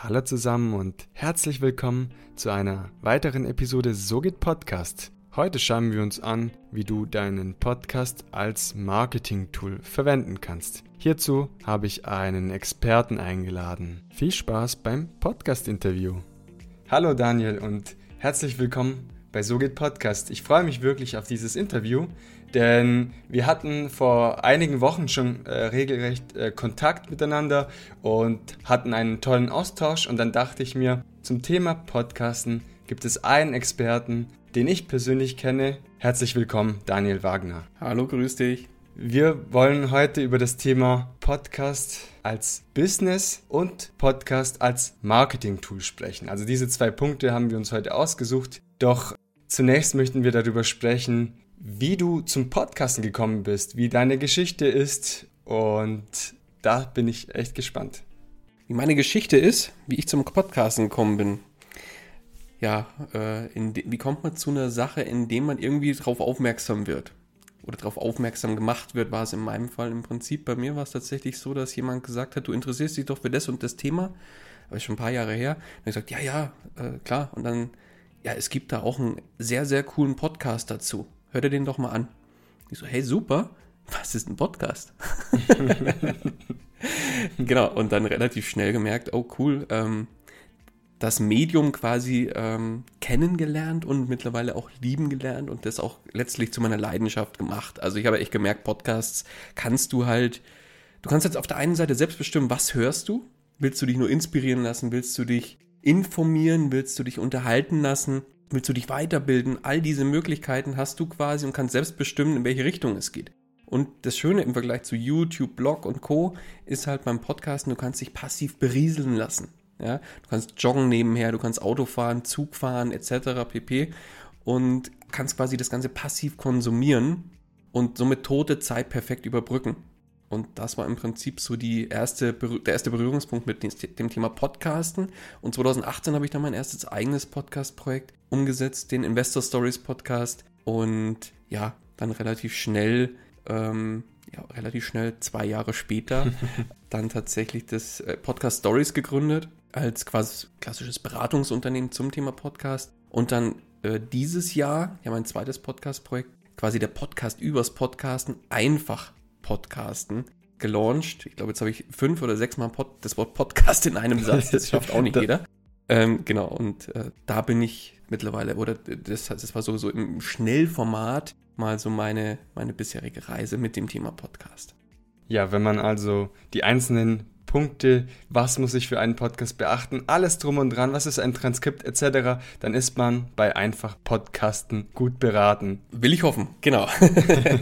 Hallo zusammen und herzlich willkommen zu einer weiteren Episode So geht Podcast. Heute schauen wir uns an, wie du deinen Podcast als Marketing-Tool verwenden kannst. Hierzu habe ich einen Experten eingeladen. Viel Spaß beim Podcast-Interview. Hallo Daniel und herzlich willkommen bei So geht Podcast. Ich freue mich wirklich auf dieses Interview, denn wir hatten vor einigen Wochen schon äh, regelrecht äh, Kontakt miteinander und hatten einen tollen Austausch und dann dachte ich mir, zum Thema Podcasten gibt es einen Experten, den ich persönlich kenne. Herzlich willkommen, Daniel Wagner. Hallo, grüß dich. Wir wollen heute über das Thema Podcast als Business und Podcast als Marketing-Tool sprechen. Also diese zwei Punkte haben wir uns heute ausgesucht. Doch zunächst möchten wir darüber sprechen, wie du zum Podcasten gekommen bist, wie deine Geschichte ist und da bin ich echt gespannt. Wie meine Geschichte ist, wie ich zum Podcasten gekommen bin. Ja, äh, wie kommt man zu einer Sache, indem man irgendwie darauf aufmerksam wird? Oder darauf aufmerksam gemacht wird, war es in meinem Fall im Prinzip. Bei mir war es tatsächlich so, dass jemand gesagt hat, du interessierst dich doch für das und das Thema. Aber schon ein paar Jahre her. Und ich gesagt, ja, ja, äh, klar. Und dann, ja, es gibt da auch einen sehr, sehr coolen Podcast dazu hör dir den doch mal an. Ich so, hey, super, was ist ein Podcast? genau, und dann relativ schnell gemerkt, oh cool, ähm, das Medium quasi ähm, kennengelernt und mittlerweile auch lieben gelernt und das auch letztlich zu meiner Leidenschaft gemacht. Also ich habe echt gemerkt, Podcasts kannst du halt, du kannst jetzt auf der einen Seite selbst bestimmen, was hörst du? Willst du dich nur inspirieren lassen? Willst du dich informieren? Willst du dich unterhalten lassen? Willst du dich weiterbilden, all diese Möglichkeiten hast du quasi und kannst selbst bestimmen, in welche Richtung es geht. Und das Schöne im Vergleich zu YouTube, Blog und Co. ist halt beim Podcasten, du kannst dich passiv berieseln lassen. Ja? Du kannst joggen nebenher, du kannst Auto fahren, Zug fahren, etc. pp. Und kannst quasi das Ganze passiv konsumieren und somit tote Zeit perfekt überbrücken. Und das war im Prinzip so die erste, der erste Berührungspunkt mit dem Thema Podcasten. Und 2018 habe ich dann mein erstes eigenes Podcast-Projekt umgesetzt, den Investor Stories Podcast. Und ja, dann relativ schnell, ähm, ja, relativ schnell, zwei Jahre später, dann tatsächlich das äh, Podcast Stories gegründet, als quasi klassisches Beratungsunternehmen zum Thema Podcast. Und dann äh, dieses Jahr, ja, mein zweites Podcast-Projekt, quasi der Podcast übers Podcasten, einfach Podcasten gelauncht. Ich glaube, jetzt habe ich fünf oder sechs Mal Pod das Wort Podcast in einem Satz. Das schafft auch nicht jeder. Ähm, genau, und äh, da bin ich mittlerweile, oder das, das war so, so im Schnellformat mal so meine, meine bisherige Reise mit dem Thema Podcast. Ja, wenn man also die einzelnen Punkte, was muss ich für einen Podcast beachten, alles drum und dran, was ist ein Transkript etc., dann ist man bei einfach Podcasten gut beraten. Will ich hoffen, genau.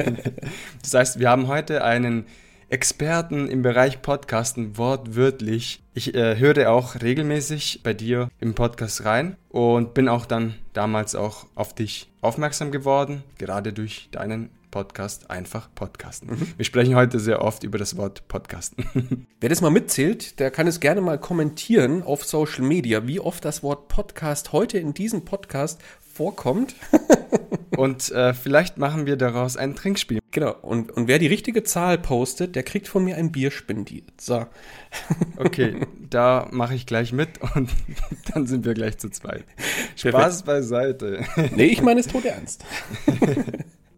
das heißt, wir haben heute einen Experten im Bereich Podcasten wortwörtlich. Ich äh, höre auch regelmäßig bei dir im Podcast rein und bin auch dann damals auch auf dich aufmerksam geworden, gerade durch deinen Podcast einfach Podcasten. Mhm. Wir sprechen heute sehr oft über das Wort Podcasten. Wer das mal mitzählt, der kann es gerne mal kommentieren auf Social Media, wie oft das Wort Podcast heute in diesem Podcast vorkommt. und äh, vielleicht machen wir daraus ein Trinkspiel. Genau. Und, und wer die richtige Zahl postet, der kriegt von mir ein Bier spendiert. So. okay, da mache ich gleich mit und dann sind wir gleich zu zweit. Spaß beiseite. nee, ich meine es tot ernst.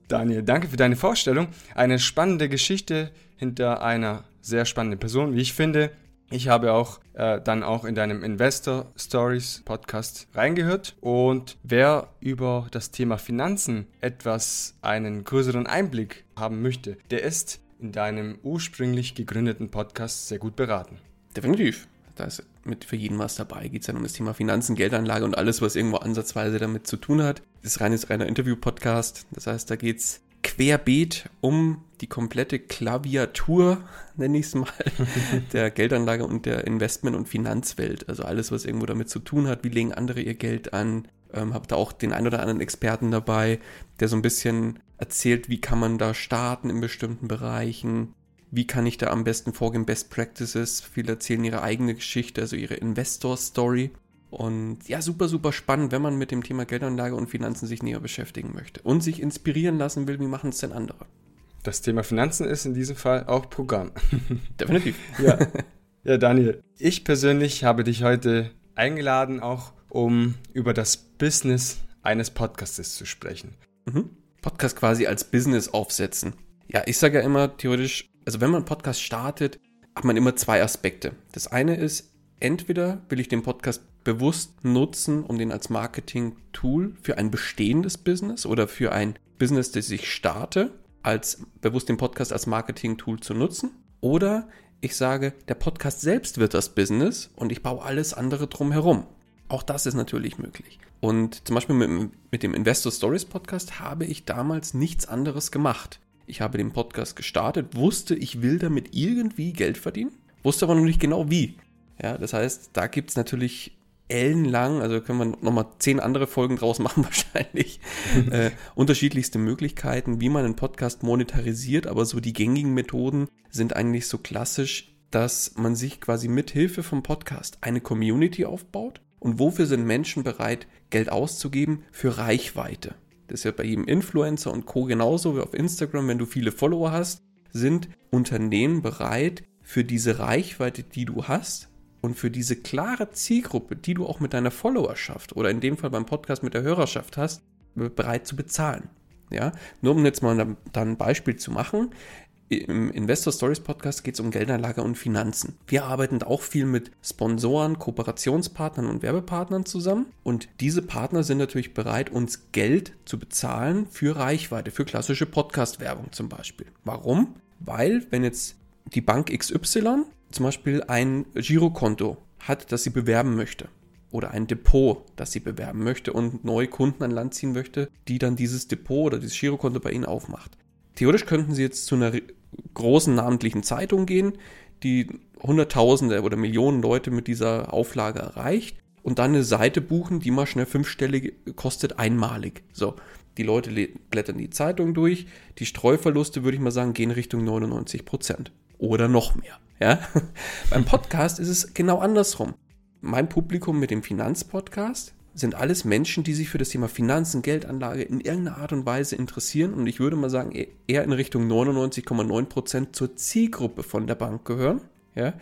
Daniel, danke für deine Vorstellung. Eine spannende Geschichte hinter einer sehr spannenden Person, wie ich finde. Ich habe auch äh, dann auch in deinem Investor Stories Podcast reingehört und wer über das Thema Finanzen etwas einen größeren Einblick haben möchte, der ist in deinem ursprünglich gegründeten Podcast sehr gut beraten. Definitiv. Da ist mit für jeden was dabei. Geht es dann um das Thema Finanzen, Geldanlage und alles, was irgendwo ansatzweise damit zu tun hat. Das ist reines reiner Interview-Podcast. Das heißt, da geht es querbeet um die komplette Klaviatur, nenne ich es mal, der Geldanlage und der Investment- und Finanzwelt. Also alles, was irgendwo damit zu tun hat. Wie legen andere ihr Geld an? Ähm, habe da auch den ein oder anderen Experten dabei, der so ein bisschen erzählt, wie kann man da starten in bestimmten Bereichen. Wie kann ich da am besten vorgehen? Best Practices. Viele erzählen ihre eigene Geschichte, also ihre Investor-Story. Und ja, super, super spannend, wenn man mit dem Thema Geldanlage und Finanzen sich näher beschäftigen möchte und sich inspirieren lassen will, wie machen es denn andere. Das Thema Finanzen ist in diesem Fall auch Programm. Definitiv. ja. Ja, Daniel, ich persönlich habe dich heute eingeladen, auch um über das Business eines Podcastes zu sprechen. Mhm. Podcast quasi als Business aufsetzen. Ja, ich sage ja immer theoretisch, also wenn man einen Podcast startet, hat man immer zwei Aspekte. Das eine ist, entweder will ich den Podcast bewusst nutzen, um den als Marketing-Tool für ein bestehendes Business oder für ein Business, das ich starte, als bewusst den Podcast als Marketing-Tool zu nutzen. Oder ich sage, der Podcast selbst wird das Business und ich baue alles andere drumherum. Auch das ist natürlich möglich. Und zum Beispiel mit, mit dem Investor Stories Podcast habe ich damals nichts anderes gemacht. Ich habe den Podcast gestartet, wusste, ich will damit irgendwie Geld verdienen, wusste aber noch nicht genau wie. Ja, das heißt, da gibt es natürlich ellenlang, also können wir nochmal zehn andere Folgen draus machen wahrscheinlich, äh, unterschiedlichste Möglichkeiten, wie man einen Podcast monetarisiert, aber so die gängigen Methoden sind eigentlich so klassisch, dass man sich quasi mit Hilfe vom Podcast eine Community aufbaut und wofür sind Menschen bereit, Geld auszugeben? Für Reichweite. Das ist ja bei jedem Influencer und Co. genauso wie auf Instagram, wenn du viele Follower hast, sind Unternehmen bereit, für diese Reichweite, die du hast, und für diese klare Zielgruppe, die du auch mit deiner Followerschaft oder in dem Fall beim Podcast mit der Hörerschaft hast, bereit zu bezahlen. Ja, nur um jetzt mal dann ein Beispiel zu machen. Im Investor Stories Podcast geht es um Geldanlage und Finanzen. Wir arbeiten auch viel mit Sponsoren, Kooperationspartnern und Werbepartnern zusammen. Und diese Partner sind natürlich bereit, uns Geld zu bezahlen für Reichweite, für klassische Podcast-Werbung zum Beispiel. Warum? Weil, wenn jetzt die Bank XY zum Beispiel ein Girokonto hat, das sie bewerben möchte, oder ein Depot, das sie bewerben möchte und neue Kunden an Land ziehen möchte, die dann dieses Depot oder dieses Girokonto bei ihnen aufmacht. Theoretisch könnten sie jetzt zu einer großen namentlichen Zeitung gehen, die Hunderttausende oder Millionen Leute mit dieser Auflage erreicht und dann eine Seite buchen, die mal schnell fünfstellig kostet, einmalig. So, die Leute blättern die Zeitung durch, die Streuverluste, würde ich mal sagen, gehen Richtung 99 Prozent oder noch mehr. Ja? Beim Podcast ist es genau andersrum. Mein Publikum mit dem Finanzpodcast sind alles Menschen, die sich für das Thema Finanzen, Geldanlage in irgendeiner Art und Weise interessieren und ich würde mal sagen, e-, eher in Richtung 99,9% zur Zielgruppe von der Bank gehören. Ja?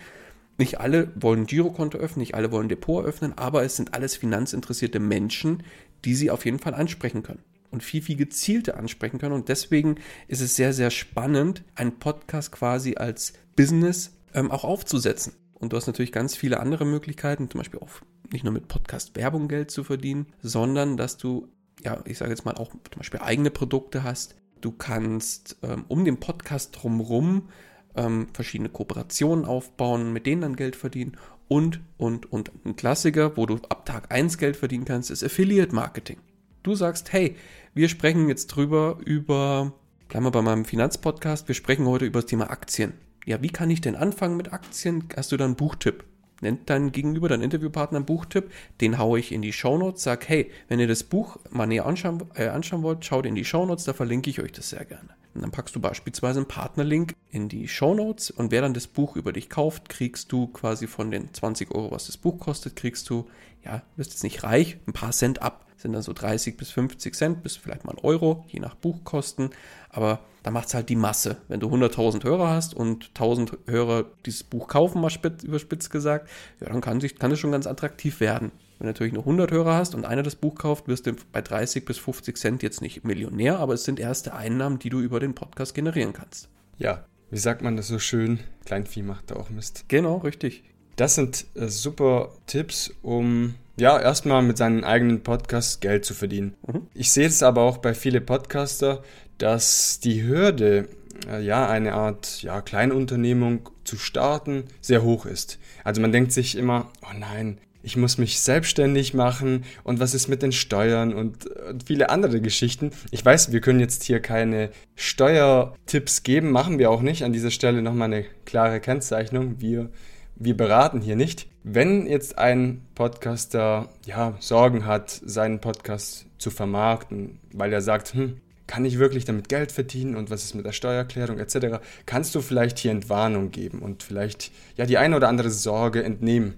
Nicht alle wollen ein Girokonto öffnen, nicht alle wollen ein Depot öffnen, aber es sind alles finanzinteressierte Menschen, die sie auf jeden Fall ansprechen können und viel, viel gezielter ansprechen können. Und deswegen ist es sehr, sehr spannend, einen Podcast quasi als Business ähm, auch aufzusetzen. Und du hast natürlich ganz viele andere Möglichkeiten, zum Beispiel auch nicht nur mit Podcast-Werbung Geld zu verdienen, sondern dass du, ja, ich sage jetzt mal auch zum Beispiel eigene Produkte hast. Du kannst ähm, um den Podcast drumherum ähm, verschiedene Kooperationen aufbauen, mit denen dann Geld verdienen und, und, und. Ein Klassiker, wo du ab Tag 1 Geld verdienen kannst, ist Affiliate Marketing. Du sagst, hey, wir sprechen jetzt drüber über, bleiben wir bei meinem Finanzpodcast, wir sprechen heute über das Thema Aktien ja, wie kann ich denn anfangen mit Aktien? Hast du dann einen Buchtipp? Nennt dein Gegenüber, dein Interviewpartner einen Buchtipp, den haue ich in die Shownotes, sag, hey, wenn ihr das Buch mal näher anschauen, äh, anschauen wollt, schaut in die Shownotes, da verlinke ich euch das sehr gerne. Und dann packst du beispielsweise einen Partnerlink in die Shownotes und wer dann das Buch über dich kauft, kriegst du quasi von den 20 Euro, was das Buch kostet, kriegst du, ja, bist jetzt nicht reich, ein paar Cent ab sind dann so 30 bis 50 Cent, bis vielleicht mal ein Euro, je nach Buchkosten. Aber da macht es halt die Masse. Wenn du 100.000 Hörer hast und 1.000 Hörer dieses Buch kaufen, mal spitz, überspitzt gesagt, ja, dann kann, sich, kann es schon ganz attraktiv werden. Wenn du natürlich nur 100 Hörer hast und einer das Buch kauft, wirst du bei 30 bis 50 Cent jetzt nicht Millionär, aber es sind erste Einnahmen, die du über den Podcast generieren kannst. Ja, wie sagt man das so schön? Kleinvieh macht da auch Mist. Genau, richtig. Das sind äh, super Tipps, um ja, erstmal mit seinen eigenen Podcasts Geld zu verdienen. Mhm. Ich sehe es aber auch bei vielen Podcaster, dass die Hürde, äh, ja, eine Art ja, Kleinunternehmung zu starten, sehr hoch ist. Also man denkt sich immer, oh nein, ich muss mich selbstständig machen und was ist mit den Steuern und, und, viele andere Geschichten. Ich weiß, wir können jetzt hier keine Steuertipps geben, machen wir auch nicht. An dieser Stelle nochmal eine klare Kennzeichnung. Wir wir beraten hier nicht. Wenn jetzt ein Podcaster ja, Sorgen hat, seinen Podcast zu vermarkten, weil er sagt, hm, kann ich wirklich damit Geld verdienen und was ist mit der Steuererklärung etc., kannst du vielleicht hier Entwarnung geben und vielleicht ja die eine oder andere Sorge entnehmen.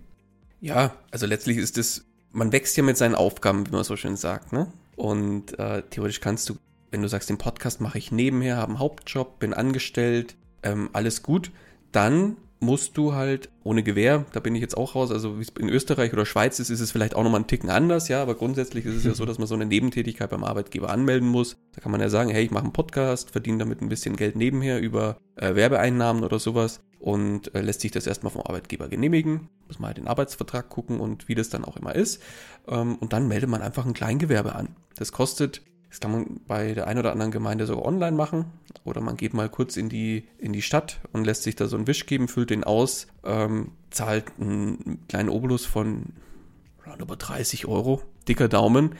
Ja, also letztlich ist es, man wächst ja mit seinen Aufgaben, wie man so schön sagt, ne? Und äh, theoretisch kannst du, wenn du sagst, den Podcast mache ich nebenher, habe einen Hauptjob, bin angestellt, ähm, alles gut, dann musst du halt ohne Gewehr, da bin ich jetzt auch raus, also wie es in Österreich oder Schweiz ist, ist es vielleicht auch nochmal einen Ticken anders, ja, aber grundsätzlich ist es ja so, dass man so eine Nebentätigkeit beim Arbeitgeber anmelden muss. Da kann man ja sagen, hey, ich mache einen Podcast, verdiene damit ein bisschen Geld nebenher über äh, Werbeeinnahmen oder sowas und äh, lässt sich das erstmal vom Arbeitgeber genehmigen. Muss man halt den Arbeitsvertrag gucken und wie das dann auch immer ist. Ähm, und dann meldet man einfach ein Kleingewerbe an. Das kostet das kann man bei der einen oder anderen Gemeinde sogar online machen. Oder man geht mal kurz in die, in die Stadt und lässt sich da so einen Wisch geben, füllt den aus, ähm, zahlt einen kleinen Obolus von über 30 Euro, dicker Daumen.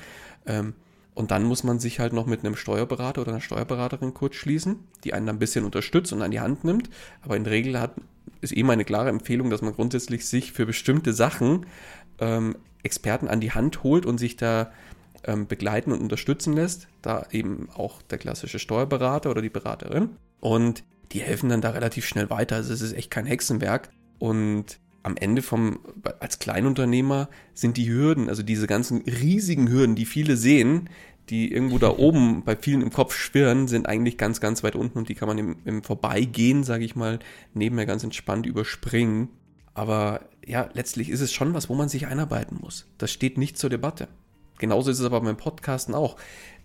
Ähm, und dann muss man sich halt noch mit einem Steuerberater oder einer Steuerberaterin kurz schließen, die einen dann ein bisschen unterstützt und an die Hand nimmt. Aber in der Regel hat, ist eben eine klare Empfehlung, dass man grundsätzlich sich für bestimmte Sachen ähm, Experten an die Hand holt und sich da begleiten und unterstützen lässt. Da eben auch der klassische Steuerberater oder die Beraterin. Und die helfen dann da relativ schnell weiter. Also es ist echt kein Hexenwerk. Und am Ende vom, als Kleinunternehmer sind die Hürden, also diese ganzen riesigen Hürden, die viele sehen, die irgendwo da oben bei vielen im Kopf schwirren, sind eigentlich ganz, ganz weit unten und die kann man im, im Vorbeigehen, sage ich mal, nebenher ganz entspannt überspringen. Aber ja, letztlich ist es schon was, wo man sich einarbeiten muss. Das steht nicht zur Debatte. Genauso ist es aber beim Podcasten auch.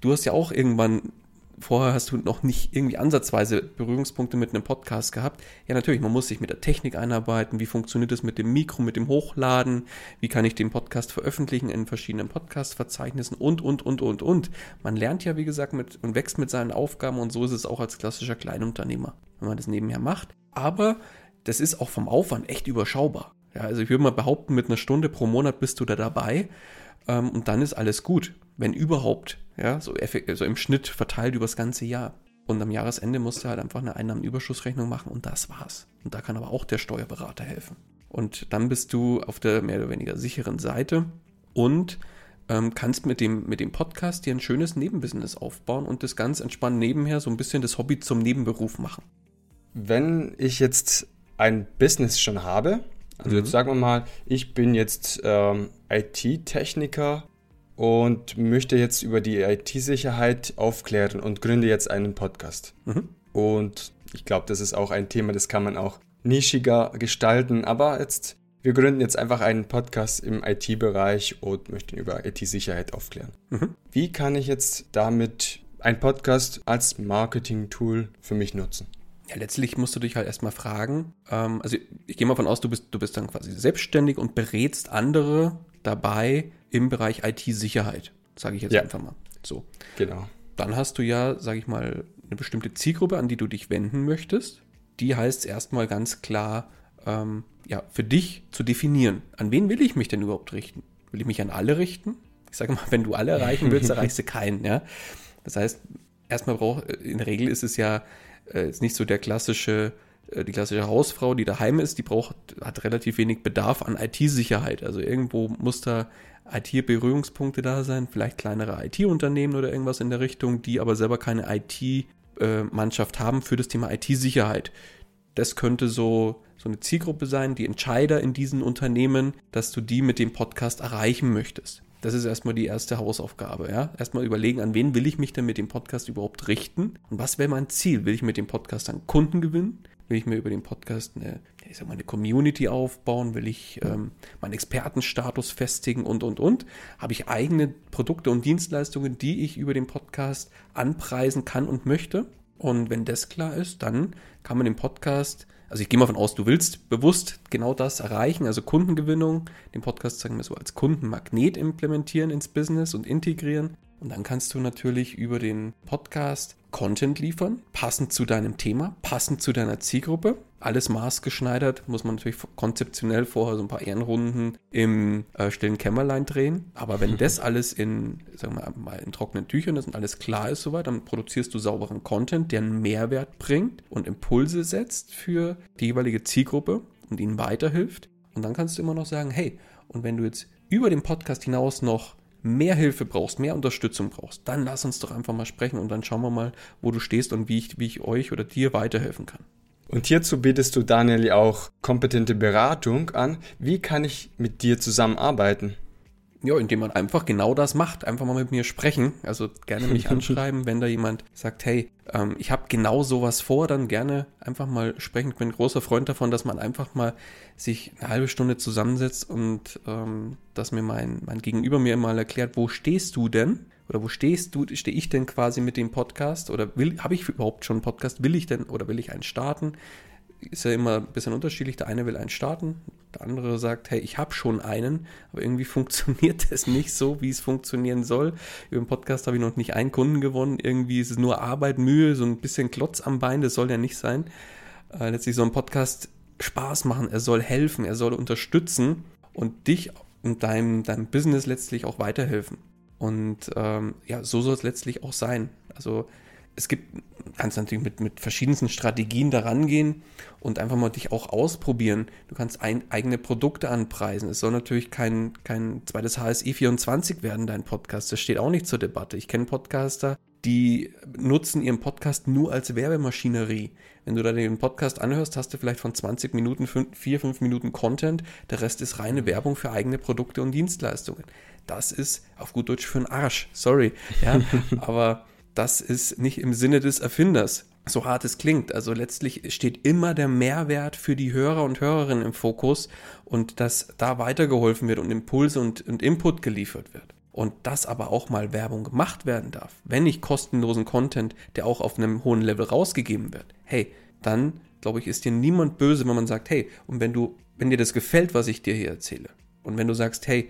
Du hast ja auch irgendwann, vorher hast du noch nicht irgendwie ansatzweise Berührungspunkte mit einem Podcast gehabt. Ja, natürlich, man muss sich mit der Technik einarbeiten. Wie funktioniert es mit dem Mikro, mit dem Hochladen? Wie kann ich den Podcast veröffentlichen in verschiedenen Podcast-Verzeichnissen und, und, und, und, und. Man lernt ja, wie gesagt, mit und wächst mit seinen Aufgaben und so ist es auch als klassischer Kleinunternehmer, wenn man das nebenher macht. Aber das ist auch vom Aufwand echt überschaubar. Ja, also ich würde mal behaupten, mit einer Stunde pro Monat bist du da dabei ähm, und dann ist alles gut, wenn überhaupt, ja, so, so im Schnitt verteilt übers ganze Jahr. Und am Jahresende musst du halt einfach eine Einnahmenüberschussrechnung machen und das war's. Und da kann aber auch der Steuerberater helfen. Und dann bist du auf der mehr oder weniger sicheren Seite und ähm, kannst mit dem, mit dem Podcast dir ein schönes Nebenbusiness aufbauen und das ganz entspannt nebenher so ein bisschen das Hobby zum Nebenberuf machen. Wenn ich jetzt ein Business schon habe, also mhm. jetzt sagen wir mal, ich bin jetzt ähm, IT-Techniker und möchte jetzt über die IT-Sicherheit aufklären und gründe jetzt einen Podcast. Mhm. Und ich glaube, das ist auch ein Thema, das kann man auch nischiger gestalten. Aber jetzt, wir gründen jetzt einfach einen Podcast im IT-Bereich und möchten über IT-Sicherheit aufklären. Mhm. Wie kann ich jetzt damit ein Podcast als Marketing-Tool für mich nutzen? Ja, letztlich musst du dich halt erstmal fragen. Ähm, also ich gehe mal von aus, du bist, du bist dann quasi selbstständig und berätst andere dabei im Bereich IT-Sicherheit, sage ich jetzt ja. einfach mal. So. Genau. Dann hast du ja, sage ich mal, eine bestimmte Zielgruppe, an die du dich wenden möchtest. Die heißt erstmal ganz klar, ähm, ja, für dich zu definieren. An wen will ich mich denn überhaupt richten? Will ich mich an alle richten? Ich sage mal, wenn du alle erreichen willst, erreichst du keinen, ja. Das heißt, erstmal braucht, in der Regel ist es ja äh, ist nicht so der klassische, äh, die klassische Hausfrau, die daheim ist, die braucht, hat relativ wenig Bedarf an IT-Sicherheit. Also irgendwo muss da IT-Berührungspunkte da sein, vielleicht kleinere IT-Unternehmen oder irgendwas in der Richtung, die aber selber keine IT-Mannschaft haben für das Thema IT-Sicherheit. Das könnte so, so eine Zielgruppe sein, die Entscheider in diesen Unternehmen, dass du die mit dem Podcast erreichen möchtest. Das ist erstmal die erste Hausaufgabe, ja. Erstmal überlegen, an wen will ich mich denn mit dem Podcast überhaupt richten? Und was wäre mein Ziel? Will ich mit dem Podcast dann Kunden gewinnen? Will ich mir über den Podcast eine, ich sag mal, eine Community aufbauen? Will ich ähm, meinen Expertenstatus festigen und, und, und? Habe ich eigene Produkte und Dienstleistungen, die ich über den Podcast anpreisen kann und möchte? Und wenn das klar ist, dann kann man den Podcast also ich gehe mal von aus, du willst bewusst genau das erreichen, also Kundengewinnung, den Podcast sagen wir so als Kundenmagnet implementieren ins Business und integrieren. Und dann kannst du natürlich über den Podcast Content liefern, passend zu deinem Thema, passend zu deiner Zielgruppe. Alles maßgeschneidert, muss man natürlich konzeptionell vorher so ein paar Ehrenrunden im äh, stillen Kämmerlein drehen. Aber wenn das alles in, sagen wir mal, in trockenen Tüchern ist und alles klar ist soweit, dann produzierst du sauberen Content, der einen Mehrwert bringt und Impulse setzt für die jeweilige Zielgruppe und ihnen weiterhilft. Und dann kannst du immer noch sagen, hey, und wenn du jetzt über den Podcast hinaus noch mehr Hilfe brauchst, mehr Unterstützung brauchst, dann lass uns doch einfach mal sprechen und dann schauen wir mal, wo du stehst und wie ich, wie ich euch oder dir weiterhelfen kann. Und hierzu bietest du Daniel auch kompetente Beratung an. Wie kann ich mit dir zusammenarbeiten? Ja, indem man einfach genau das macht. Einfach mal mit mir sprechen. Also gerne mich anschreiben, wenn da jemand sagt, hey, ähm, ich habe genau sowas vor, dann gerne einfach mal sprechen. Ich bin ein großer Freund davon, dass man einfach mal sich eine halbe Stunde zusammensetzt und ähm, dass mir mein, mein Gegenüber mir mal erklärt, wo stehst du denn? Oder wo stehst du, stehe ich denn quasi mit dem Podcast? Oder will, habe ich überhaupt schon einen Podcast? Will ich denn oder will ich einen starten? Ist ja immer ein bisschen unterschiedlich. Der eine will einen starten, der andere sagt, hey, ich habe schon einen, aber irgendwie funktioniert das nicht so, wie es funktionieren soll. Über den Podcast habe ich noch nicht einen Kunden gewonnen. Irgendwie ist es nur Arbeit, Mühe, so ein bisschen Klotz am Bein, das soll ja nicht sein. Äh, letztlich soll ein Podcast Spaß machen, er soll helfen, er soll unterstützen und dich und deinem, deinem Business letztlich auch weiterhelfen. Und ähm, ja, so soll es letztlich auch sein. Also es gibt, kannst natürlich mit, mit verschiedensten Strategien daran gehen und einfach mal dich auch ausprobieren. Du kannst ein, eigene Produkte anpreisen. Es soll natürlich kein, kein zweites HSI 24 werden, dein Podcast. Das steht auch nicht zur Debatte. Ich kenne Podcaster, die nutzen ihren Podcast nur als Werbemaschinerie. Wenn du da den Podcast anhörst, hast du vielleicht von 20 Minuten, 4, 5 Minuten Content. Der Rest ist reine Werbung für eigene Produkte und Dienstleistungen. Das ist auf gut Deutsch für einen Arsch. Sorry. Ja, aber das ist nicht im Sinne des Erfinders. So hart es klingt. Also letztlich steht immer der Mehrwert für die Hörer und Hörerinnen im Fokus und dass da weitergeholfen wird und Impulse und, und Input geliefert wird. Und dass aber auch mal Werbung gemacht werden darf, wenn nicht kostenlosen Content, der auch auf einem hohen Level rausgegeben wird. Hey, dann glaube ich, ist dir niemand böse, wenn man sagt, hey, und wenn du, wenn dir das gefällt, was ich dir hier erzähle, und wenn du sagst, hey,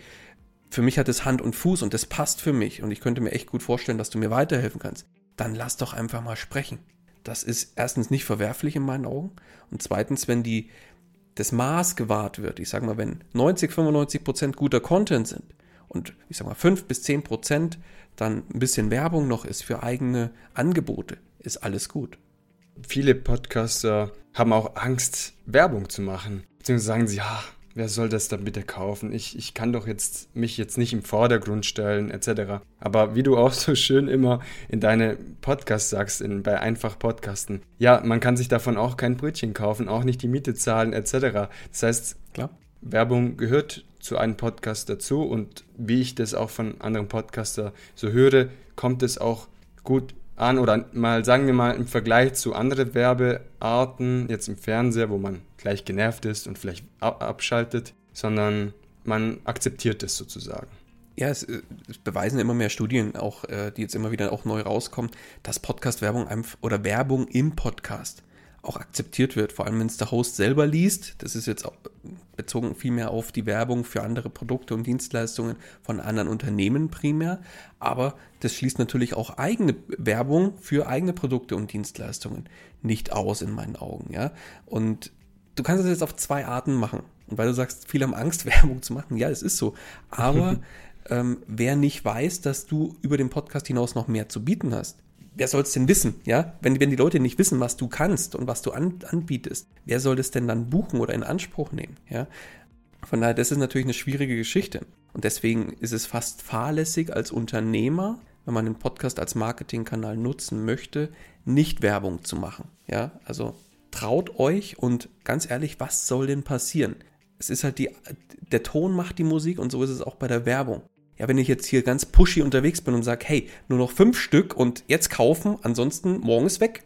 für mich hat es Hand und Fuß und das passt für mich und ich könnte mir echt gut vorstellen, dass du mir weiterhelfen kannst, dann lass doch einfach mal sprechen. Das ist erstens nicht verwerflich in meinen Augen und zweitens, wenn die, das Maß gewahrt wird, ich sage mal, wenn 90, 95 Prozent guter Content sind und ich sage mal 5 bis 10 Prozent dann ein bisschen Werbung noch ist für eigene Angebote, ist alles gut. Viele Podcaster haben auch Angst, Werbung zu machen. Beziehungsweise sagen sie, ja, wer soll das dann bitte kaufen? Ich, ich kann doch jetzt mich jetzt nicht im Vordergrund stellen, etc. Aber wie du auch so schön immer in deine Podcasts sagst, in, bei einfach Podcasten, ja, man kann sich davon auch kein Brötchen kaufen, auch nicht die Miete zahlen, etc. Das heißt, klar, Werbung gehört zu einem Podcast dazu und wie ich das auch von anderen Podcaster so höre, kommt es auch gut an oder mal sagen wir mal im Vergleich zu anderen Werbearten jetzt im Fernseher, wo man gleich genervt ist und vielleicht abschaltet, sondern man akzeptiert es sozusagen. Ja, es, äh, es, beweisen immer mehr Studien, auch äh, die jetzt immer wieder auch neu rauskommen, dass Podcast-Werbung oder Werbung im Podcast auch akzeptiert wird, vor allem wenn es der Host selber liest. Das ist jetzt bezogen vielmehr auf die Werbung für andere Produkte und Dienstleistungen von anderen Unternehmen primär, aber das schließt natürlich auch eigene Werbung für eigene Produkte und Dienstleistungen nicht aus in meinen Augen, ja. Und du kannst es jetzt auf zwei Arten machen. Und weil du sagst, viele haben Angst, Werbung zu machen, ja, es ist so. Aber ähm, wer nicht weiß, dass du über den Podcast hinaus noch mehr zu bieten hast, wer soll es denn wissen, ja? Wenn, wenn die Leute nicht wissen, was du kannst und was du an, anbietest, wer soll das denn dann buchen oder in Anspruch nehmen, ja? Von daher, das ist natürlich eine schwierige Geschichte. Und deswegen ist es fast fahrlässig als Unternehmer, wenn man den Podcast als Marketingkanal nutzen möchte, nicht Werbung zu machen. Ja, also traut euch und ganz ehrlich, was soll denn passieren? Es ist halt die, der Ton macht die Musik und so ist es auch bei der Werbung. Ja, wenn ich jetzt hier ganz pushy unterwegs bin und sage, hey, nur noch fünf Stück und jetzt kaufen, ansonsten morgen ist weg.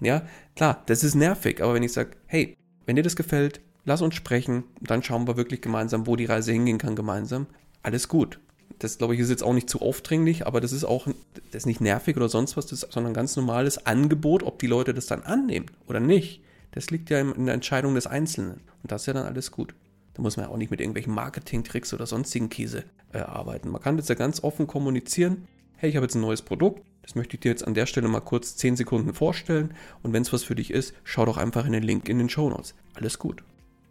Ja, klar, das ist nervig, aber wenn ich sage, hey, wenn dir das gefällt, lass uns sprechen, dann schauen wir wirklich gemeinsam, wo die Reise hingehen kann gemeinsam. Alles gut. Das glaube ich ist jetzt auch nicht zu aufdringlich, aber das ist auch das ist nicht nervig oder sonst was, das sondern ein ganz normales Angebot, ob die Leute das dann annehmen oder nicht. Das liegt ja in der Entscheidung des Einzelnen. Und das ist ja dann alles gut. Da muss man ja auch nicht mit irgendwelchen Marketing-Tricks oder sonstigen Käse äh, arbeiten. Man kann jetzt ja ganz offen kommunizieren. Hey, ich habe jetzt ein neues Produkt. Das möchte ich dir jetzt an der Stelle mal kurz 10 Sekunden vorstellen. Und wenn es was für dich ist, schau doch einfach in den Link in den Show Notes. Alles gut.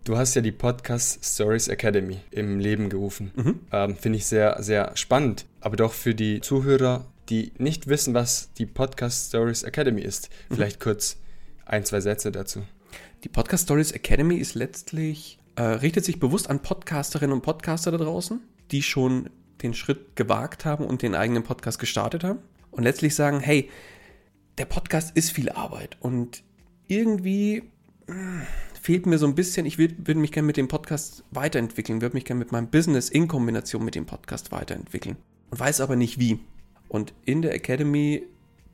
Du hast ja die Podcast Stories Academy im Leben gerufen. Mhm. Ähm, Finde ich sehr, sehr spannend. Aber doch für die Zuhörer, die nicht wissen, was die Podcast Stories Academy ist, mhm. vielleicht kurz ein, zwei Sätze dazu. Die Podcast Stories Academy ist letztlich, äh, richtet sich bewusst an Podcasterinnen und Podcaster da draußen, die schon den Schritt gewagt haben und den eigenen Podcast gestartet haben und letztlich sagen, hey, der Podcast ist viel Arbeit und irgendwie hm, fehlt mir so ein bisschen, ich würde mich gerne mit dem Podcast weiterentwickeln, würde mich gerne mit meinem Business in Kombination mit dem Podcast weiterentwickeln und weiß aber nicht wie. Und in der Academy,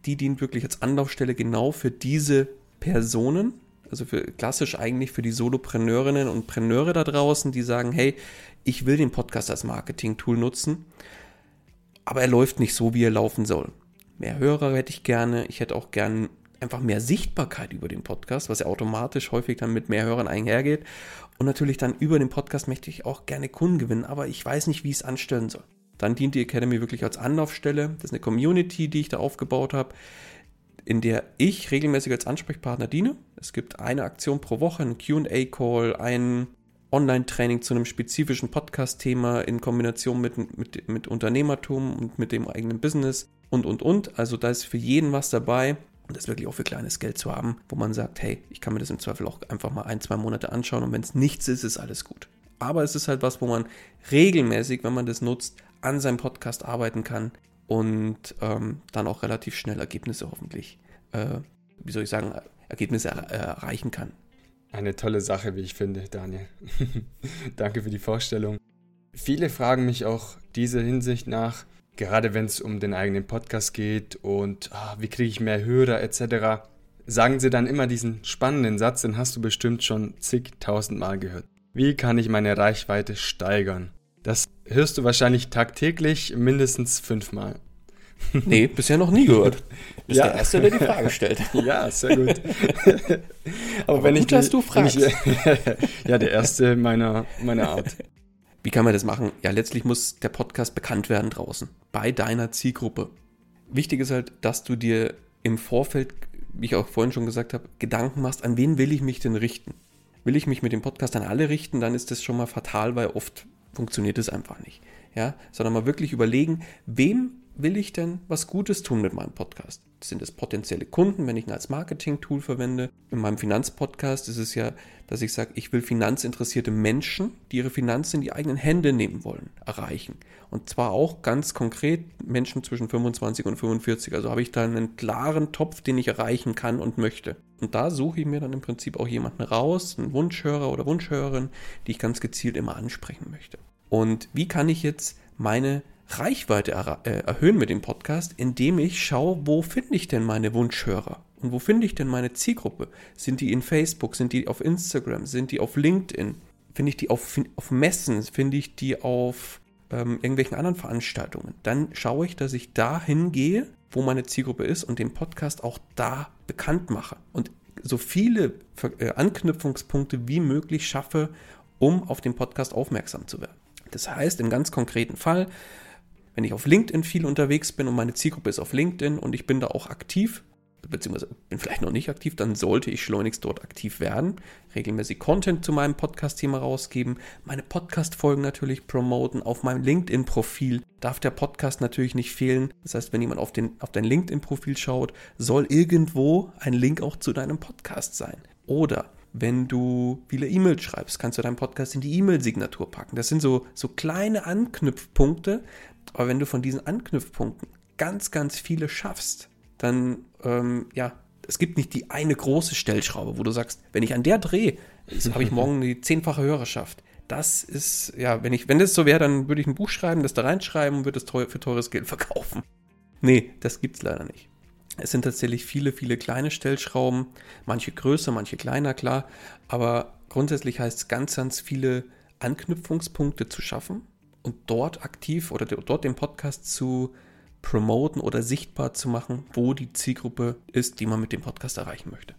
die dient wirklich als Anlaufstelle genau für diese Personen, also für klassisch eigentlich für die Solopreneurinnen und Preneure da draußen, die sagen, hey, ich will den Podcast als Marketing-Tool nutzen, aber er läuft nicht so, wie er laufen soll. Mehr Hörer hätte ich gerne, ich hätte auch gern einfach mehr Sichtbarkeit über den Podcast, was ja automatisch häufig dann mit mehr Hörern einhergeht. Und natürlich dann über den Podcast möchte ich auch gerne Kunden gewinnen, aber ich weiß nicht, wie ich es anstellen soll. Dann dient die Academy wirklich als Anlaufstelle. Das ist eine Community, die ich da aufgebaut habe, in der ich regelmäßig als Ansprechpartner diene. Es gibt eine Aktion pro Woche, einen QA-Call, ein Online-Training zu einem spezifischen Podcast-Thema in Kombination mit, mit, mit Unternehmertum und mit dem eigenen Business und, und, und. Also da ist für jeden was dabei. Und das wirklich auch für kleines Geld zu haben, wo man sagt, hey, ich kann mir das im Zweifel auch einfach mal ein, zwei Monate anschauen und wenn es nichts ist, ist alles gut. Aber es ist halt was, wo man regelmäßig, wenn man das nutzt, an seinem Podcast arbeiten kann und ähm, dann auch relativ schnell Ergebnisse hoffentlich, äh, wie soll ich sagen, Ergebnisse er äh, erreichen kann. Eine tolle Sache, wie ich finde, Daniel. Danke für die Vorstellung. Viele fragen mich auch diese Hinsicht nach, gerade wenn es um den eigenen Podcast geht und oh, wie kriege ich mehr Hörer etc., sagen sie dann immer diesen spannenden Satz, den hast du bestimmt schon zigtausend Mal gehört. Wie kann ich meine Reichweite steigern? Das hörst du wahrscheinlich tagtäglich mindestens fünfmal. Nee, bisher noch nie gehört. Bist ja. der Erste, der die Frage stellt. Ja, sehr gut. Aber, Aber wenn gut, ich, dass du fragst. Ich, ja, der Erste meiner, meiner Art. Wie kann man das machen? Ja, letztlich muss der Podcast bekannt werden draußen, bei deiner Zielgruppe. Wichtig ist halt, dass du dir im Vorfeld, wie ich auch vorhin schon gesagt habe, Gedanken machst, an wen will ich mich denn richten? Will ich mich mit dem Podcast an alle richten, dann ist das schon mal fatal, weil oft funktioniert es einfach nicht. Ja, sondern mal wirklich überlegen, wem will ich denn was Gutes tun mit meinem Podcast? Sind es potenzielle Kunden, wenn ich ihn als Marketing-Tool verwende? In meinem Finanzpodcast ist es ja, dass ich sage, ich will finanzinteressierte Menschen, die ihre Finanzen in die eigenen Hände nehmen wollen, erreichen. Und zwar auch ganz konkret Menschen zwischen 25 und 45. Also habe ich da einen klaren Topf, den ich erreichen kann und möchte. Und da suche ich mir dann im Prinzip auch jemanden raus, einen Wunschhörer oder Wunschhörerin, die ich ganz gezielt immer ansprechen möchte. Und wie kann ich jetzt meine Reichweite er äh, erhöhen mit dem Podcast, indem ich schaue, wo finde ich denn meine Wunschhörer und wo finde ich denn meine Zielgruppe? Sind die in Facebook, sind die auf Instagram, sind die auf LinkedIn? Finde ich die auf, auf Messen, finde ich die auf ähm, irgendwelchen anderen Veranstaltungen? Dann schaue ich, dass ich da hingehe, wo meine Zielgruppe ist und den Podcast auch da bekannt mache und so viele äh, Anknüpfungspunkte wie möglich schaffe, um auf den Podcast aufmerksam zu werden. Das heißt, im ganz konkreten Fall, wenn ich auf LinkedIn viel unterwegs bin und meine Zielgruppe ist auf LinkedIn und ich bin da auch aktiv, beziehungsweise bin vielleicht noch nicht aktiv, dann sollte ich schleunigst dort aktiv werden, regelmäßig Content zu meinem Podcast-Thema rausgeben, meine Podcast-Folgen natürlich promoten, auf meinem LinkedIn-Profil darf der Podcast natürlich nicht fehlen. Das heißt, wenn jemand auf, den, auf dein LinkedIn-Profil schaut, soll irgendwo ein Link auch zu deinem Podcast sein. Oder wenn du viele E-Mails schreibst, kannst du deinen Podcast in die E-Mail-Signatur packen. Das sind so, so kleine Anknüpfpunkte, aber wenn du von diesen Anknüpfpunkten ganz, ganz viele schaffst, dann, ähm, ja, es gibt nicht die eine große Stellschraube, wo du sagst, wenn ich an der drehe, habe ich morgen die zehnfache Hörerschaft. Das ist, ja, wenn ich, wenn das so wäre, dann würde ich ein Buch schreiben, das da reinschreiben und würde es teuer, für teures Geld verkaufen. Nee, das gibt's leider nicht. Es sind tatsächlich viele, viele kleine Stellschrauben, manche größer, manche kleiner, klar, aber grundsätzlich heißt es ganz, ganz viele Anknüpfungspunkte zu schaffen und dort aktiv oder dort den Podcast zu promoten oder sichtbar zu machen, wo die Zielgruppe ist, die man mit dem Podcast erreichen möchte.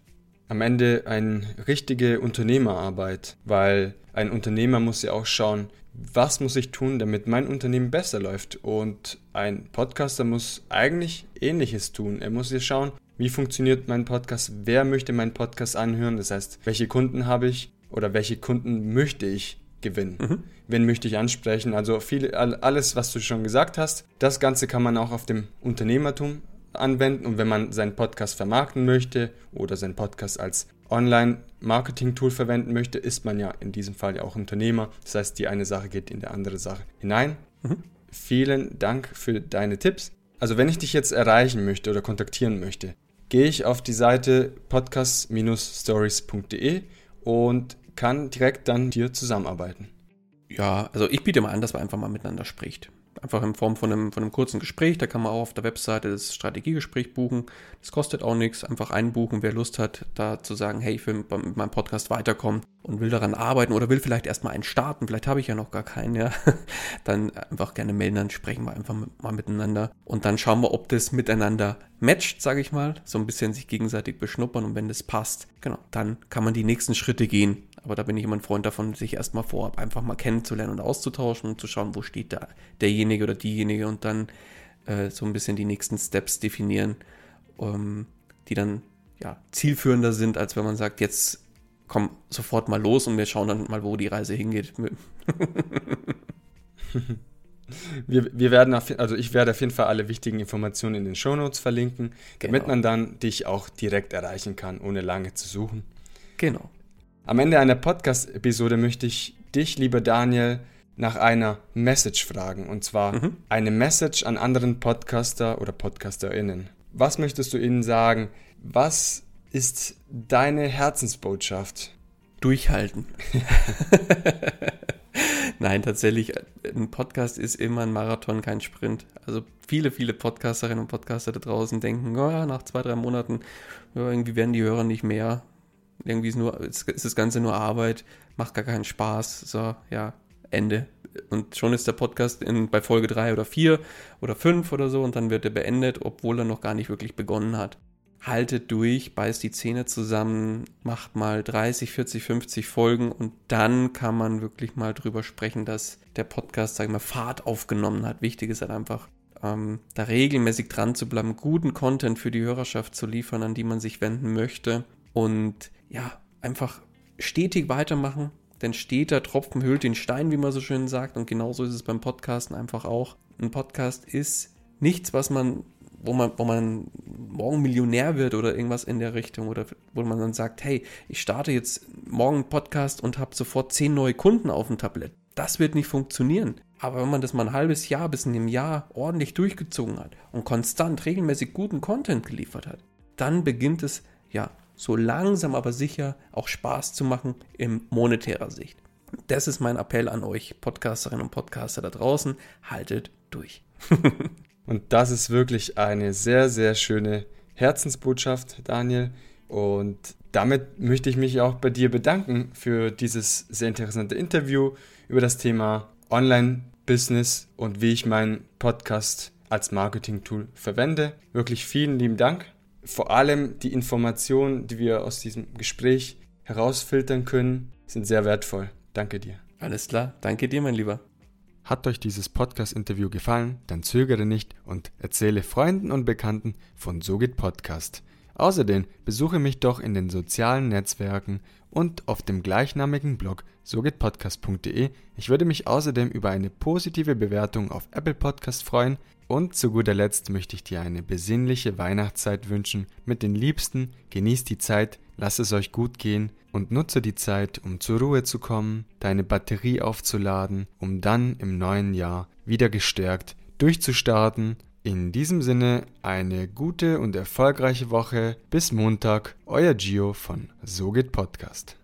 Am Ende eine richtige Unternehmerarbeit, weil ein Unternehmer muss ja auch schauen, was muss ich tun, damit mein Unternehmen besser läuft. Und ein Podcaster muss eigentlich ähnliches tun. Er muss ja schauen, wie funktioniert mein Podcast, wer möchte meinen Podcast anhören, das heißt, welche Kunden habe ich oder welche Kunden möchte ich gewinnen. Mhm. Wen möchte ich ansprechen? Also viel, alles, was du schon gesagt hast. Das Ganze kann man auch auf dem Unternehmertum anwenden und wenn man seinen Podcast vermarkten möchte oder seinen Podcast als Online-Marketing-Tool verwenden möchte, ist man ja in diesem Fall ja auch Unternehmer. Das heißt, die eine Sache geht in die andere Sache hinein. Mhm. Vielen Dank für deine Tipps. Also wenn ich dich jetzt erreichen möchte oder kontaktieren möchte, gehe ich auf die Seite podcast-stories.de und kann direkt dann dir zusammenarbeiten. Ja, also ich biete mal an, dass man einfach mal miteinander spricht einfach in Form von einem, von einem kurzen Gespräch. Da kann man auch auf der Webseite das Strategiegespräch buchen. Das kostet auch nichts. Einfach einbuchen, wer Lust hat, da zu sagen, hey, ich will mit meinem Podcast weiterkommen und will daran arbeiten oder will vielleicht erstmal einen starten. Vielleicht habe ich ja noch gar keinen, ja. Dann einfach gerne melden, dann sprechen wir einfach mal miteinander. Und dann schauen wir, ob das miteinander matcht, sage ich mal. So ein bisschen sich gegenseitig beschnuppern und wenn das passt, genau, dann kann man die nächsten Schritte gehen. Aber da bin ich immer ein Freund davon, sich erstmal vorab einfach mal kennenzulernen und auszutauschen und zu schauen, wo steht da derjenige oder diejenige und dann äh, so ein bisschen die nächsten Steps definieren, ähm, die dann ja, zielführender sind, als wenn man sagt, jetzt komm sofort mal los und wir schauen dann mal, wo die Reise hingeht. wir, wir werden auf, also ich werde auf jeden Fall alle wichtigen Informationen in den Shownotes verlinken, damit genau. man dann dich auch direkt erreichen kann, ohne lange zu suchen. Genau. Am Ende einer Podcast-Episode möchte ich dich, lieber Daniel, nach einer Message fragen. Und zwar mhm. eine Message an anderen Podcaster oder PodcasterInnen. Was möchtest du ihnen sagen? Was ist deine Herzensbotschaft? Durchhalten. Nein, tatsächlich, ein Podcast ist immer ein Marathon, kein Sprint. Also viele, viele Podcasterinnen und Podcaster da draußen denken, oh nach zwei, drei Monaten, ja, irgendwie werden die Hörer nicht mehr. Irgendwie ist, nur, ist das Ganze nur Arbeit, macht gar keinen Spaß. So, ja, Ende. Und schon ist der Podcast in, bei Folge 3 oder 4 oder 5 oder so und dann wird er beendet, obwohl er noch gar nicht wirklich begonnen hat. Haltet durch, beißt die Zähne zusammen, macht mal 30, 40, 50 Folgen und dann kann man wirklich mal drüber sprechen, dass der Podcast, sag ich mal, Fahrt aufgenommen hat. Wichtig ist halt einfach, ähm, da regelmäßig dran zu bleiben, guten Content für die Hörerschaft zu liefern, an die man sich wenden möchte und ja, einfach stetig weitermachen, denn steter Tropfen hüllt den Stein, wie man so schön sagt. Und genauso ist es beim Podcasten einfach auch. Ein Podcast ist nichts, was man, wo man, wo man morgen Millionär wird oder irgendwas in der Richtung oder wo man dann sagt, hey, ich starte jetzt morgen einen Podcast und habe sofort zehn neue Kunden auf dem Tablett. Das wird nicht funktionieren. Aber wenn man das mal ein halbes Jahr bis in einem Jahr ordentlich durchgezogen hat und konstant regelmäßig guten Content geliefert hat, dann beginnt es ja so langsam aber sicher auch Spaß zu machen in monetärer Sicht. Das ist mein Appell an euch Podcasterinnen und Podcaster da draußen. Haltet durch. und das ist wirklich eine sehr, sehr schöne Herzensbotschaft, Daniel. Und damit möchte ich mich auch bei dir bedanken für dieses sehr interessante Interview über das Thema Online-Business und wie ich meinen Podcast als Marketing-Tool verwende. Wirklich vielen lieben Dank vor allem die Informationen, die wir aus diesem Gespräch herausfiltern können, sind sehr wertvoll. Danke dir. Alles klar, danke dir, mein Lieber. Hat euch dieses Podcast-Interview gefallen, dann zögere nicht und erzähle Freunden und Bekannten von SoGit Podcast. Außerdem besuche mich doch in den sozialen Netzwerken und auf dem gleichnamigen Blog sogitpodcast.de. Ich würde mich außerdem über eine positive Bewertung auf Apple Podcast freuen und zu guter Letzt möchte ich dir eine besinnliche Weihnachtszeit wünschen mit den Liebsten. Genießt die Zeit, lass es euch gut gehen und nutze die Zeit, um zur Ruhe zu kommen, deine Batterie aufzuladen, um dann im neuen Jahr wieder gestärkt durchzustarten. In diesem Sinne eine gute und erfolgreiche Woche. Bis Montag, euer Gio von So geht Podcast.